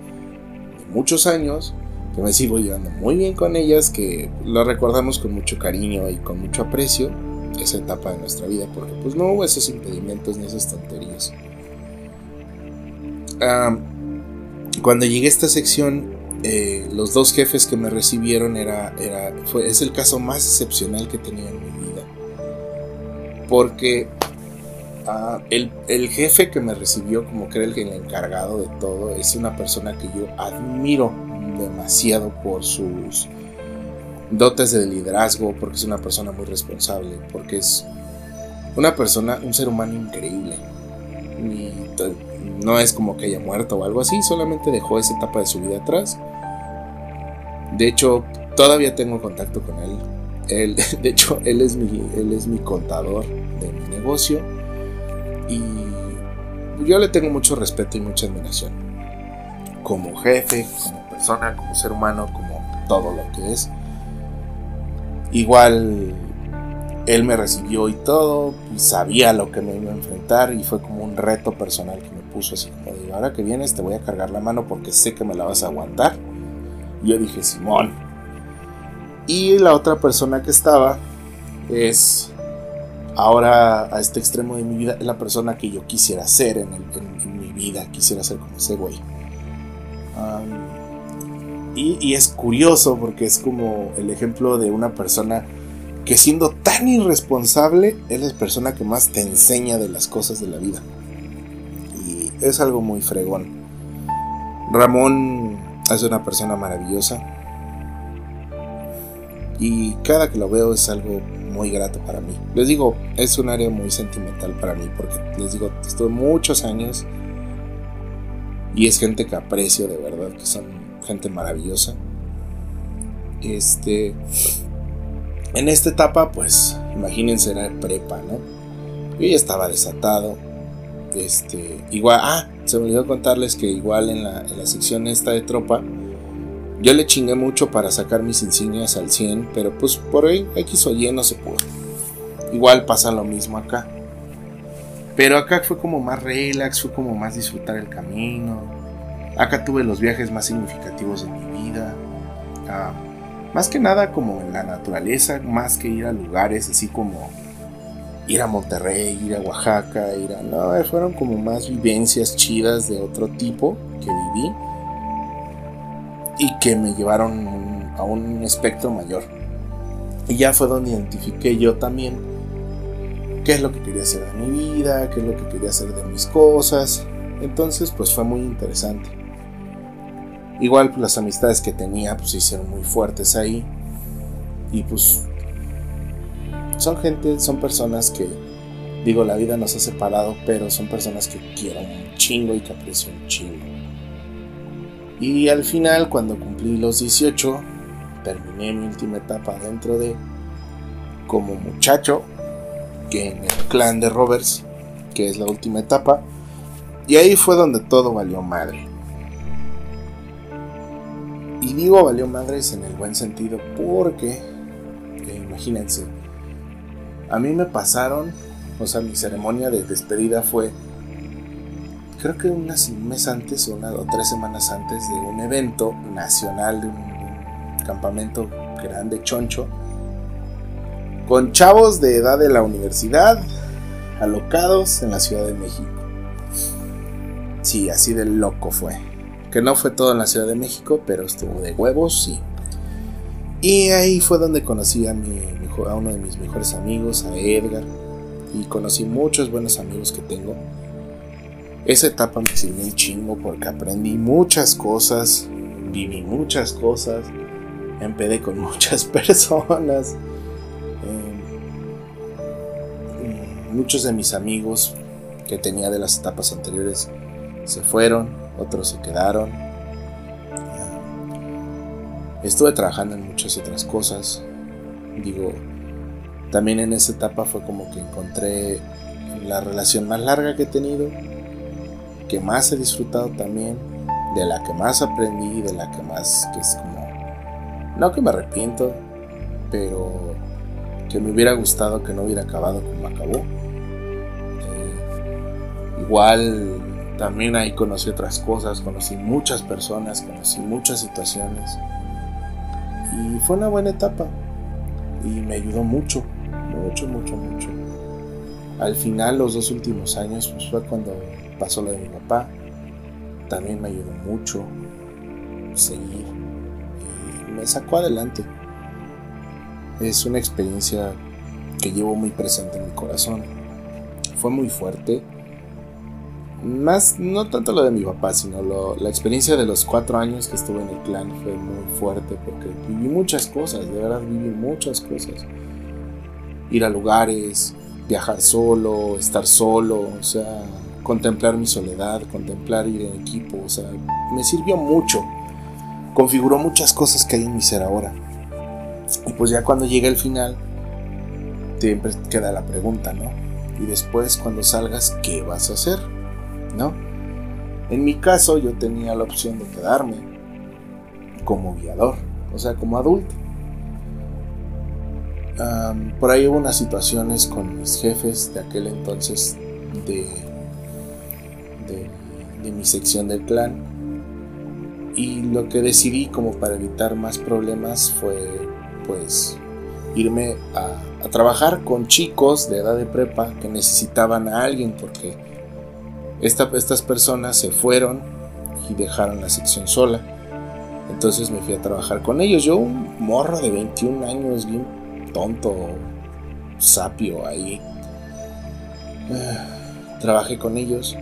de muchos años que me sigo llevando muy bien con ellas, que lo recordamos con mucho cariño y con mucho aprecio, esa etapa de nuestra vida, porque pues no hubo esos impedimentos ni esas tonterías. cuando llegué a esta sección, eh, los dos jefes que me recibieron era, era, fue, es el caso más excepcional que tenido en mi vida. Porque el, jefe que me recibió, como que era el, encargado de todo, es una persona que yo admiro demasiado por sus dotes de liderazgo, porque es una persona muy responsable, porque es una persona, un ser humano increíble. Y no es como que haya muerto o algo así, solamente dejó esa etapa de su vida atrás. De hecho, todavía tengo contacto con él. Él de hecho, él es, mi, él es mi contador de mi negocio y yo le tengo mucho respeto y mucha admiración. Como jefe, como persona, como ser humano, como todo lo que es. Igual él me recibió y todo, y sabía lo que me iba a enfrentar y fue como un reto personal que me puso así como de, ahora que vienes te voy a cargar la mano porque sé que me la vas a aguantar. Y yo dije, Simón. Y la otra persona que estaba es ahora a este extremo de mi vida es la persona que yo quisiera ser en, mi vida, quisiera ser como ese güey. y, es curioso porque es como el ejemplo de una persona que siendo tan irresponsable es la persona que más te enseña de las cosas de la vida. Y es algo muy fregón. Ramón es una persona maravillosa. Y cada que lo veo es algo muy grato para mí. Les digo, es un área muy sentimental para mí porque les digo, estuve muchos años y es gente que aprecio de verdad, que son gente maravillosa. Este en esta etapa, pues imagínense era prepa, ¿no? Yo ya estaba desatado. Este, igual, ah, se me olvidó contarles que igual en la, en la sección esta de tropa, yo le chingué mucho para sacar mis insignias al 100, pero pues por ahí X o Y no se pudo. Igual pasa lo mismo acá. Pero acá fue como más relax, fue como más disfrutar el camino. Acá tuve los viajes más significativos de mi vida. Ah, más que nada como en la naturaleza, más que ir a lugares así como ir a Monterrey, ir a Oaxaca, ir a... No, fueron como más vivencias chidas de otro tipo que viví y que me llevaron a un espectro mayor. Y ya fue donde identifiqué yo también qué es lo que quería hacer de mi vida, qué es lo que quería hacer de mis cosas. Entonces, pues fue muy interesante. Igual pues, las amistades que tenía pues se hicieron muy fuertes ahí. Y pues son gente, son personas que, digo, la vida nos ha separado, pero son personas que quiero un chingo y que aprecio un chingo. Y al final, cuando cumplí los 18, terminé mi última etapa dentro de como muchacho, que en el clan de Roberts, que es la última etapa, y ahí fue donde todo valió madre. Y digo valió madres en el buen sentido porque, eh, imagínense, a mí me pasaron, o sea, mi ceremonia de despedida fue, creo que un mes antes una, o tres semanas antes de un evento nacional, de un, campamento grande, choncho, con chavos de edad de la universidad, alocados en la Ciudad de México. Sí, así de loco fue. Que no fue todo en la Ciudad de México, pero estuvo de huevos, sí. Y ahí fue donde conocí a, mi, a uno de mis mejores amigos, a Edgar. Y conocí muchos buenos amigos que tengo. Esa etapa me sirvió un chingo porque aprendí muchas cosas, viví muchas cosas, empecé con muchas personas. Eh, muchos de mis amigos que tenía de las etapas anteriores se fueron, otros se quedaron. Estuve trabajando en muchas otras cosas. Digo, también en esa etapa fue como que encontré la relación más larga que he tenido, que más he disfrutado también, de la que más aprendí, de la que más, que es como, no que me arrepiento, pero que me hubiera gustado que no hubiera acabado como acabó. Eh, igual también ahí conocí otras cosas, conocí muchas personas, conocí muchas situaciones. Y fue una buena etapa. Y me ayudó mucho, mucho, mucho, mucho. Al final, los dos últimos años, pues fue cuando pasó lo de mi papá. También me ayudó mucho seguir. Y me sacó adelante. Es una experiencia que llevo muy presente en mi corazón. Fue muy fuerte más, no tanto lo de mi papá, sino la experiencia de los cuatro años que estuve en el clan fue muy fuerte porque viví muchas cosas, de verdad viví muchas cosas. Ir a lugares, viajar solo, estar solo, o sea, contemplar mi soledad, contemplar ir en equipo, o sea, me sirvió mucho. Configuró muchas cosas que hay en mi ser ahora. Y pues ya cuando llega el final, siempre queda la pregunta, ¿no? Y después cuando salgas, ¿qué vas a hacer? ¿no? En mi caso yo tenía la opción de quedarme como guiador, o sea, como adulto. por ahí hubo unas situaciones con mis jefes de aquel entonces de, de, mi sección del clan y lo que decidí como para evitar más problemas fue pues irme a, trabajar con chicos de edad de prepa que necesitaban a alguien porque estas personas se fueron y dejaron la sección sola. Entonces me fui a trabajar con ellos. Yo, un morro de 21 años, bien tonto, sapio ahí. Ah, trabajé con ellos.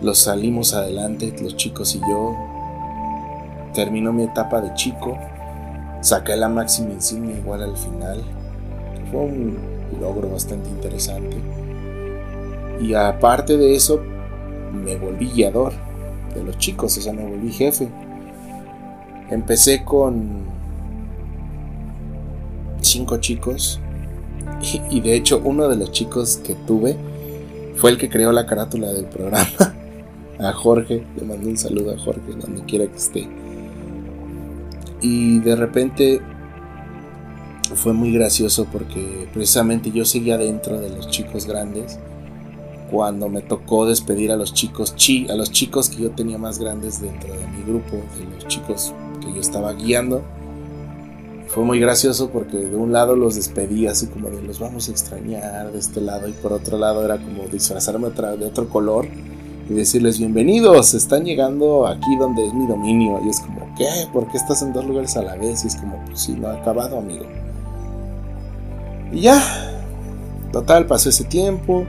Los salimos adelante, los chicos y yo. terminó mi etapa de chico, saqué la máxima insignia igual al final, fue un logro bastante interesante. Y aparte de eso, me volví guiador de los chicos, o sea, me volví jefe. Empecé con cinco chicos y, de hecho uno de los chicos que tuve fue el que creó la carátula del programa. A Jorge, le mando un saludo a Jorge donde quiera que esté. Y de repente fue muy gracioso porque precisamente yo seguía dentro de los chicos grandes cuando me tocó despedir a los chicos chi, a los chicos que yo tenía más grandes dentro de mi grupo, de los chicos que yo estaba guiando. Fue muy gracioso porque de un lado los despedí así como de los vamos a extrañar de este lado y por otro lado era como disfrazarme de otro color y decirles bienvenidos, están llegando aquí donde es mi dominio y es como, ¿qué? ¿Por qué estás en dos lugares a la vez? Y es como, pues sí, no ha acabado amigo. Y ya, total, pasó ese tiempo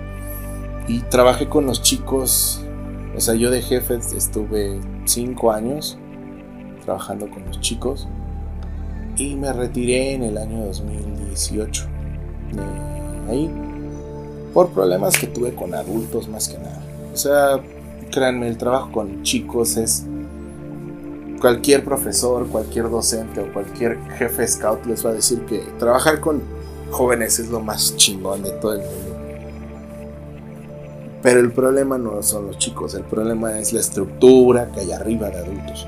y trabajé con los chicos. O sea, yo de jefe estuve cinco años trabajando con los chicos y me retiré en el año 2018 de ahí por problemas que tuve con adultos más que nada. O sea, créanme, el trabajo con chicos es cualquier profesor, cualquier docente o cualquier jefe scout les va a decir que trabajar con jóvenes es lo más chingón de todo el mundo. Pero el problema no son los chicos, el problema es la estructura que hay arriba de adultos.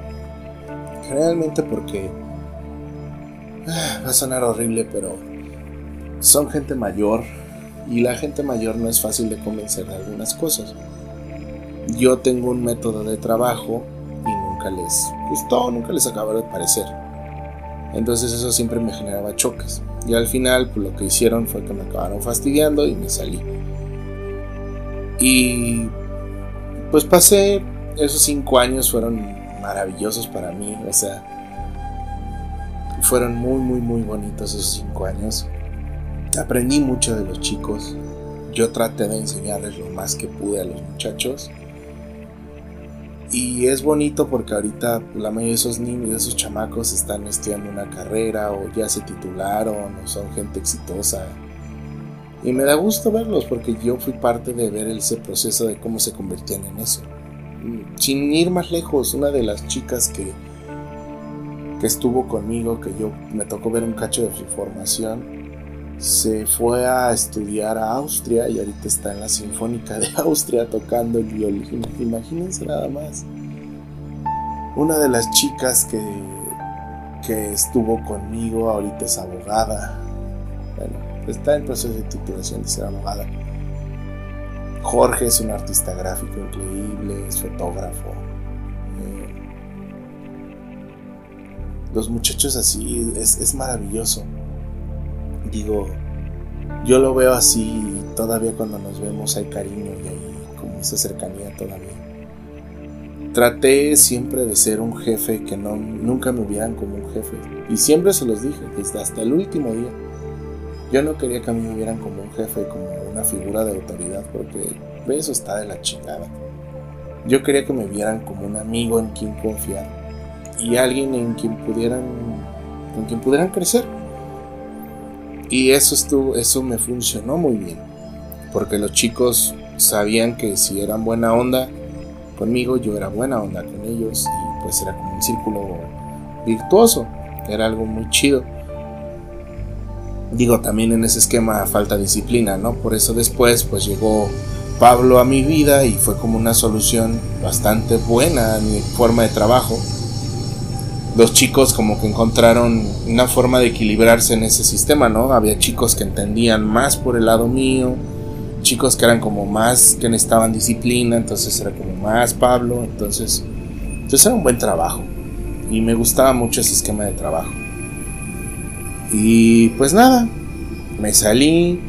Generalmente porque... Ah, va a sonar horrible, pero son gente mayor y la gente mayor no es fácil de convencer de algunas cosas. Yo tengo un método de trabajo y nunca les gustó, nunca les acaba de parecer. Entonces eso siempre me generaba choques. Y al final pues, lo que hicieron fue que me acabaron fastidiando y me salí. Y pues pasé, esos cinco años fueron maravillosos para mí, o sea, fueron muy, muy, muy bonitos esos cinco años. Aprendí mucho de los chicos, yo traté de enseñarles lo más que pude a los muchachos. Y es bonito porque ahorita la mayoría de esos niños, de esos chamacos están estudiando una carrera o ya se titularon o son gente exitosa y me da gusto verlos porque yo fui parte de ver ese proceso de cómo se convertían en eso. Sin ir más lejos, una de las chicas que, que estuvo conmigo, que yo me tocó ver un cacho de su formación, se fue a estudiar a Austria y ahorita está en la Sinfónica de Austria tocando el violín. Imagínense nada más. Una de las chicas que, que estuvo conmigo ahorita es abogada. Bueno, está en proceso de titulación de ser abogada. Jorge es un artista gráfico increíble, es fotógrafo. Eh, los muchachos así es, maravilloso. Digo, yo lo veo así todavía cuando nos vemos hay cariño y hay como esa cercanía todavía. Traté siempre de ser un jefe que no, nunca me vieran como un jefe. Y siempre se los dije, desde hasta el último día yo no quería que a mí me vieran como un jefe, como una figura de autoridad, porque eso está de la chingada. Yo quería que me vieran como un amigo en quien confiar y alguien en quien pudieran, en quien pudieran crecer. Y eso estuvo, eso me funcionó muy bien, porque los chicos sabían que si eran buena onda conmigo, yo era buena onda con ellos y pues era como un círculo virtuoso, era algo muy chido. Digo, también en ese esquema falta disciplina, ¿no? Por eso después pues llegó Pablo a mi vida y fue como una solución bastante buena a mi forma de trabajo. Los chicos como que encontraron una forma de equilibrarse en ese sistema, ¿no? Había chicos que entendían más por el lado mío, chicos que eran como más, que necesitaban disciplina, entonces era como más Pablo, entonces, entonces era un buen trabajo y me gustaba mucho ese esquema de trabajo. Y pues nada, me salí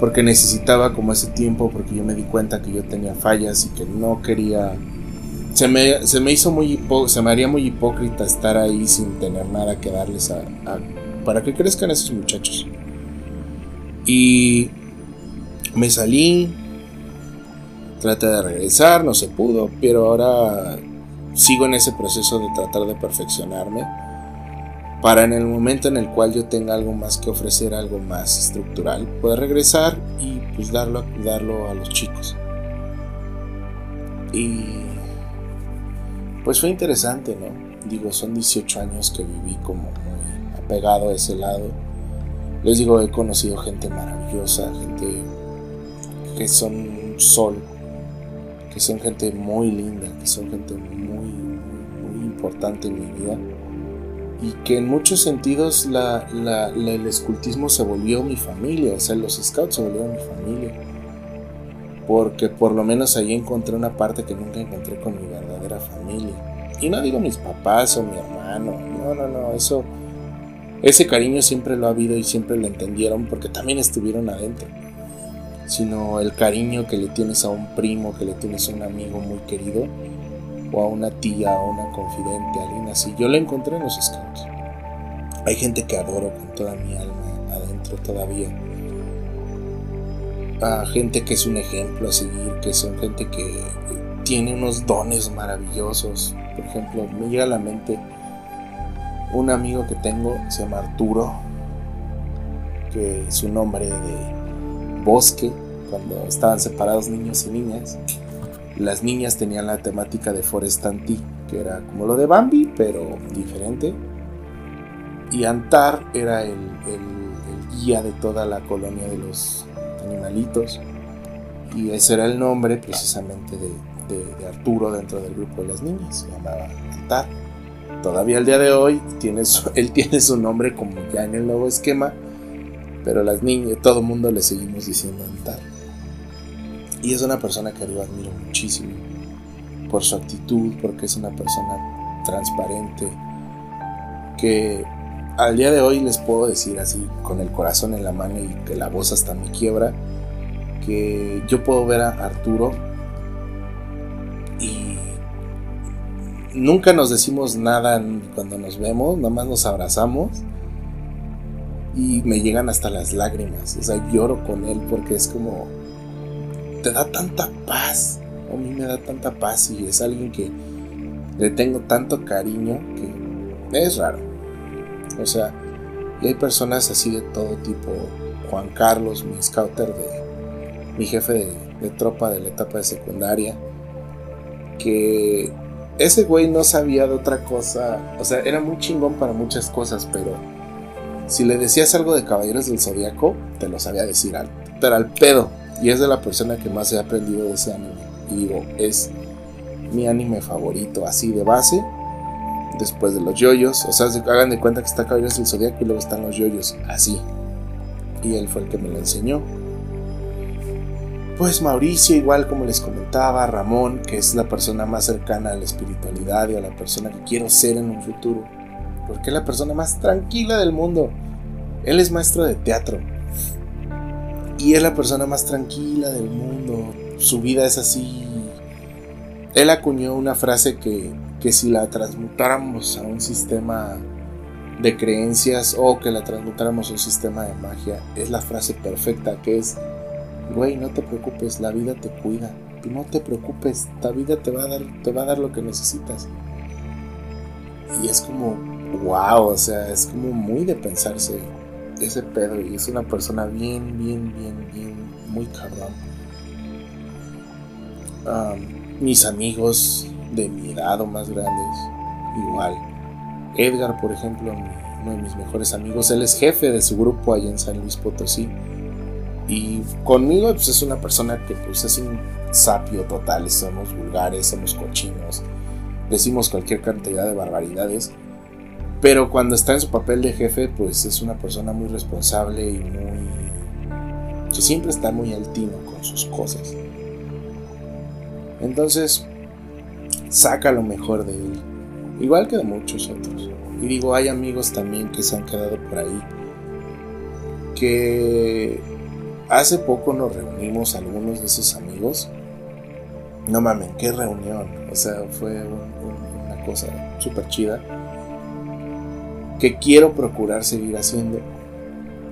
porque necesitaba como ese tiempo, porque yo me di cuenta que yo tenía fallas y que no quería... Se me, se me hizo muy se me haría muy hipócrita estar ahí sin tener nada que darles a, para que crezcan esos muchachos. Y me salí, traté de regresar, no se pudo, pero ahora sigo en ese proceso de tratar de perfeccionarme para en el momento en el cual yo tenga algo más que ofrecer, algo más estructural, poder regresar y pues darlo, darlo a los chicos. Y pues fue interesante, ¿no? Digo, son 18 años que viví como muy apegado a ese lado. Les digo, he conocido gente maravillosa, gente que son sol, que son gente muy linda, que son gente muy, muy, importante en mi vida y que en muchos sentidos el escultismo se volvió mi familia, o sea, los scouts se volvieron mi familia. Porque por lo menos ahí encontré una parte que nunca encontré con mi verdadera familia. Y no digo mis papás o mi hermano, no, no, no, eso, ese cariño siempre lo ha habido y siempre lo entendieron porque también estuvieron adentro. Sino el cariño que le tienes a un primo, que le tienes a un amigo muy querido, o a una tía, o una confidente, alguien así. Yo la encontré en los scouts. Hay gente que adoro con toda mi alma adentro todavía. A gente que es un ejemplo a seguir, que son gente que tiene unos dones maravillosos. Por ejemplo, me llega a la mente un amigo que tengo, se llama Arturo, que su nombre de bosque, cuando estaban separados niños y niñas, las niñas tenían la temática de Forestanti, que era como lo de Bambi, pero diferente. Y Antar era el, guía de toda la colonia de los animalitos. Y ese era el nombre precisamente de, Arturo dentro del grupo de las niñas. Se llamaba Antar. Todavía al día de hoy tiene él tiene su nombre como ya en el nuevo esquema. Pero las niñas, todo el mundo le seguimos diciendo Antar. Y es una persona que yo admiro muchísimo por su actitud, porque es una persona transparente, que al día de hoy les puedo decir así, con el corazón en la mano y que la voz hasta me quiebra, que yo puedo ver a Arturo nunca nos decimos nada cuando nos vemos, nada más nos abrazamos y me llegan hasta las lágrimas, o sea, lloro con él porque es como te da tanta paz. A mí me da tanta paz y es alguien que le tengo tanto cariño que es raro. O sea, y hay personas así de todo tipo. Juan Carlos, mi scouter de mi jefe de, de tropa de la etapa de secundaria, que ese güey no sabía de otra cosa. O sea, era muy chingón para muchas cosas, pero si le decías algo de Caballeros del Zodiaco, te lo sabía decir al, pero al pedo. Y es de la persona que más he aprendido de ese anime. Y digo, es mi anime favorito, así de base. Después de los yoyos. O sea, hagan de cuenta que está Caballeros del Zodíaco y luego están los yoyos. Así. Y él fue el que me lo enseñó. Pues Mauricio, igual como les comentaba, Ramón, que es la persona más cercana a la espiritualidad y a la persona que quiero ser en un futuro. Porque es la persona más tranquila del mundo. Él es maestro de teatro y es la persona más tranquila del mundo. Su vida es así. Él acuñó una frase que, que si la transmutáramos a un sistema de creencias o que la transmutáramos a un sistema de magia, es la frase perfecta que es, güey, no te preocupes, la vida te cuida. No te preocupes, la vida te va a dar, te va a dar lo que necesitas. Y es como, wow, o sea, es como muy de pensarse ese pedo y es una persona bien, bien, bien, bien, muy cabrón. mis amigos de mi edad o más grandes, igual. Edgar, por ejemplo, uno de mis mejores amigos, él es jefe de su grupo allá en San Luis Potosí. Y conmigo pues, es una persona que pues, es un sapio total, somos vulgares, somos cochinos, decimos cualquier cantidad de barbaridades pero cuando está en su papel de jefe, pues es una persona muy responsable y muy... que siempre está muy altino con sus cosas. Entonces, saca lo mejor de él, igual que de muchos otros. Y digo, hay amigos también que se han quedado por ahí, que hace poco nos reunimos algunos de esos amigos. No mames, qué reunión. O sea, fue una cosa súper chida que quiero procurar seguir haciendo.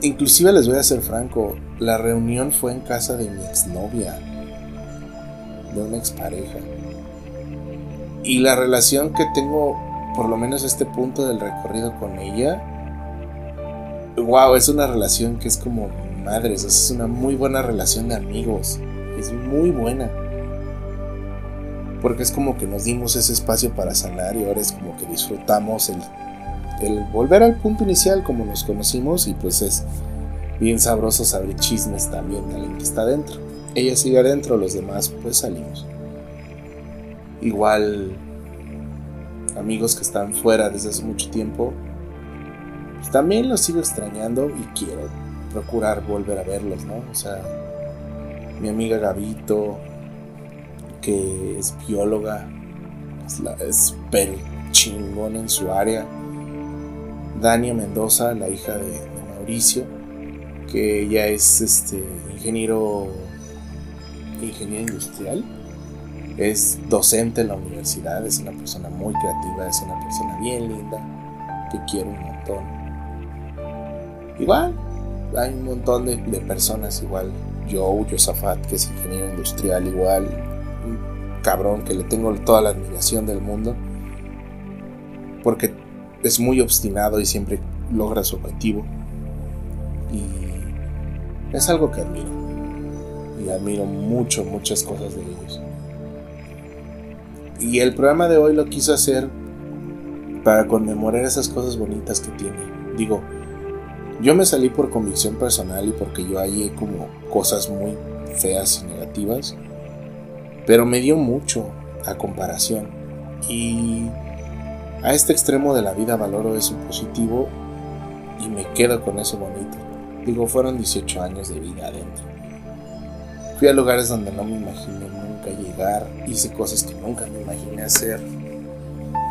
Inclusive les voy a ser franco, la reunión fue en casa de mi exnovia, de una expareja. Y la relación que tengo, por lo menos este punto del recorrido con ella, wow, es una relación que es como madres, es una muy buena relación de amigos, es muy buena. Porque es como que nos dimos ese espacio para sanar y ahora es como que disfrutamos el, el volver al punto inicial como nos conocimos y pues es bien sabroso saber chismes también de alguien que está adentro. Ella sigue adentro, los demás pues salimos. Igual amigos que están fuera desde hace mucho tiempo, pues también los sigo extrañando y quiero procurar volver a verlos, ¿no? O sea, mi amiga Gabito, que es bióloga, es, per chingón en su área. Dania Mendoza, la hija de, Mauricio, que ella es este ingeniero ingeniero industrial, es docente en la universidad, es una persona muy creativa, es una persona bien linda, que quiero un montón. Igual, hay un montón de, personas igual. Joe, Josafat, que es ingeniero industrial, igual. Un cabrón que le tengo toda la admiración del mundo. Porque es muy obstinado y siempre logra su objetivo. Y es algo que admiro. Y admiro mucho, muchas cosas de ellos. Y el programa de hoy lo quiso hacer para conmemorar esas cosas bonitas que tiene. Digo, yo me salí por convicción personal y porque yo hallé como cosas muy feas y negativas, pero me dio mucho a comparación. Y a este extremo de la vida valoro eso positivo y me quedo con eso bonito. Digo, fueron 18 años de vida adentro. Fui a lugares donde no me imaginé nunca llegar, hice cosas que nunca me imaginé hacer,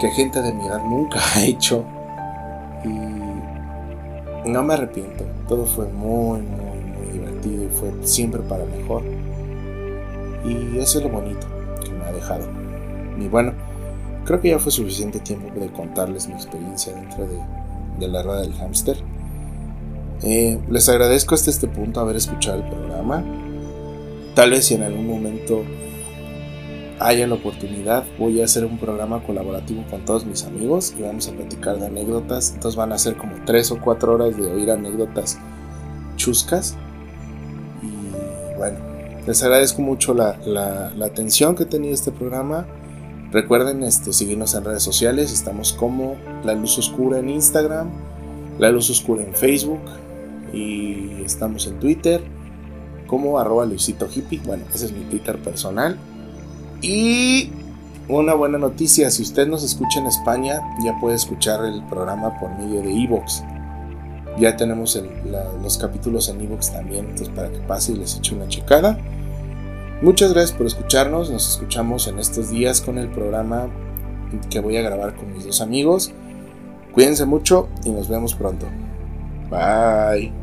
que gente de mi edad nunca ha hecho. Y no me arrepiento, todo fue muy, muy, muy divertido y fue siempre para mejor. Y eso es lo bonito que me ha dejado. Y bueno, creo que ya fue suficiente tiempo de contarles mi experiencia dentro de, la rueda del hámster. Eh, les agradezco hasta este punto haber escuchado el programa. Tal vez si en algún momento haya la oportunidad, voy a hacer un programa colaborativo con todos mis amigos y vamos a platicar de anécdotas. Entonces van a ser como 3 o 4 horas de oír anécdotas chuscas. Y bueno, les agradezco mucho la, atención que tenía este programa. Recuerden este, seguirnos en redes sociales. Estamos como La Luz Oscura en Instagram, La Luz Oscura en Facebook y estamos en Twitter como arroba Luisito Hippie. Bueno, ese es mi Twitter personal. Y una buena noticia, si usted nos escucha en España, ya puede escuchar el programa por medio de Evox. Ya tenemos los capítulos en Evox también, entonces para que pase y les eche una checada. Muchas gracias por escucharnos, nos escuchamos en estos días con el programa que voy a grabar con mis dos amigos. Cuídense mucho y nos vemos pronto. Bye.